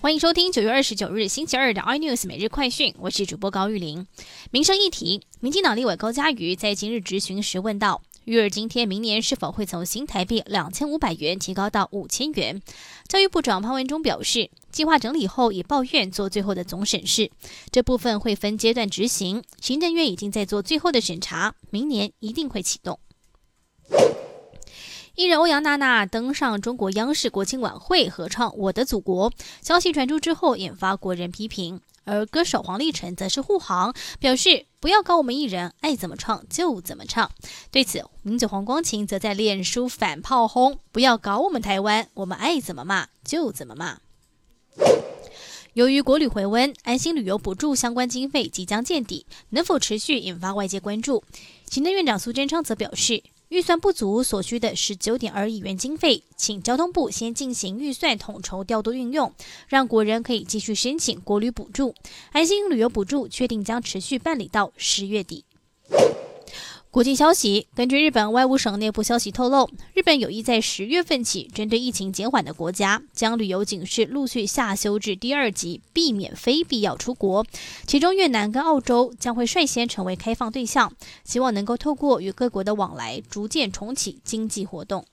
欢迎收听九月二十九日星期二的 iNews 每日快讯，我是主播高玉玲。民生议题，民进党立委高嘉瑜在今日质询时问道：育儿津贴明年是否会从新台币两千五百元提高到五千元？教育部长潘文忠表示，计划整理后以报院做最后的总审视，这部分会分阶段执行。行政院已经在做最后的审查，明年一定会启动。艺人欧阳娜娜登上中国央视国庆晚会合唱《我的祖国》，消息传出之后引发国人批评，而歌手黄立成则是护航，表示不要搞我们艺人爱怎么唱就怎么唱。对此，名嘴黄光琴则在脸书反炮轰：不要搞我们台湾，我们爱怎么骂就怎么骂。由于国旅回温，安心旅游补助相关经费即将见底，能否持续引发外界关注？行政院长苏贞昌则表示。预算不足所需的十九点二亿元经费，请交通部先进行预算统筹调度运用，让国人可以继续申请国旅补助。安心旅游补助确定将持续办理到十月底。国际消息，根据日本外务省内部消息透露，日本有意在十月份起，针对疫情减缓的国家，将旅游警示陆续下修至第二级，避免非必要出国。其中，越南跟澳洲将会率先成为开放对象，希望能够透过与各国的往来，逐渐重启经济活动。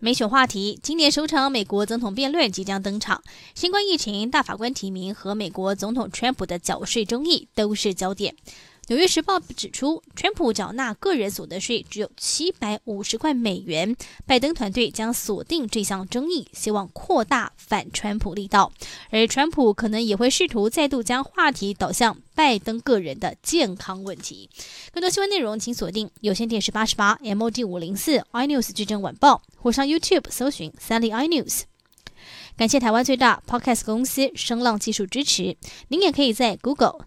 美选话题，今年首场美国总统辩论即将登场，新冠疫情、大法官提名和美国总统川普的缴税争议都是焦点。纽约时报指出，川普缴纳个人所得税只有七百五十块美元。拜登团队将锁定这项争议，希望扩大反川普力道。而川普可能也会试图再度将话题导向拜登个人的健康问题。更多新闻内容，请锁定有线电视八十八 MOD 五零四 iNews 矩阵晚报，或上 YouTube 搜寻三立 iNews。感谢台湾最大 Podcast 公司声浪技术支持。您也可以在 Google。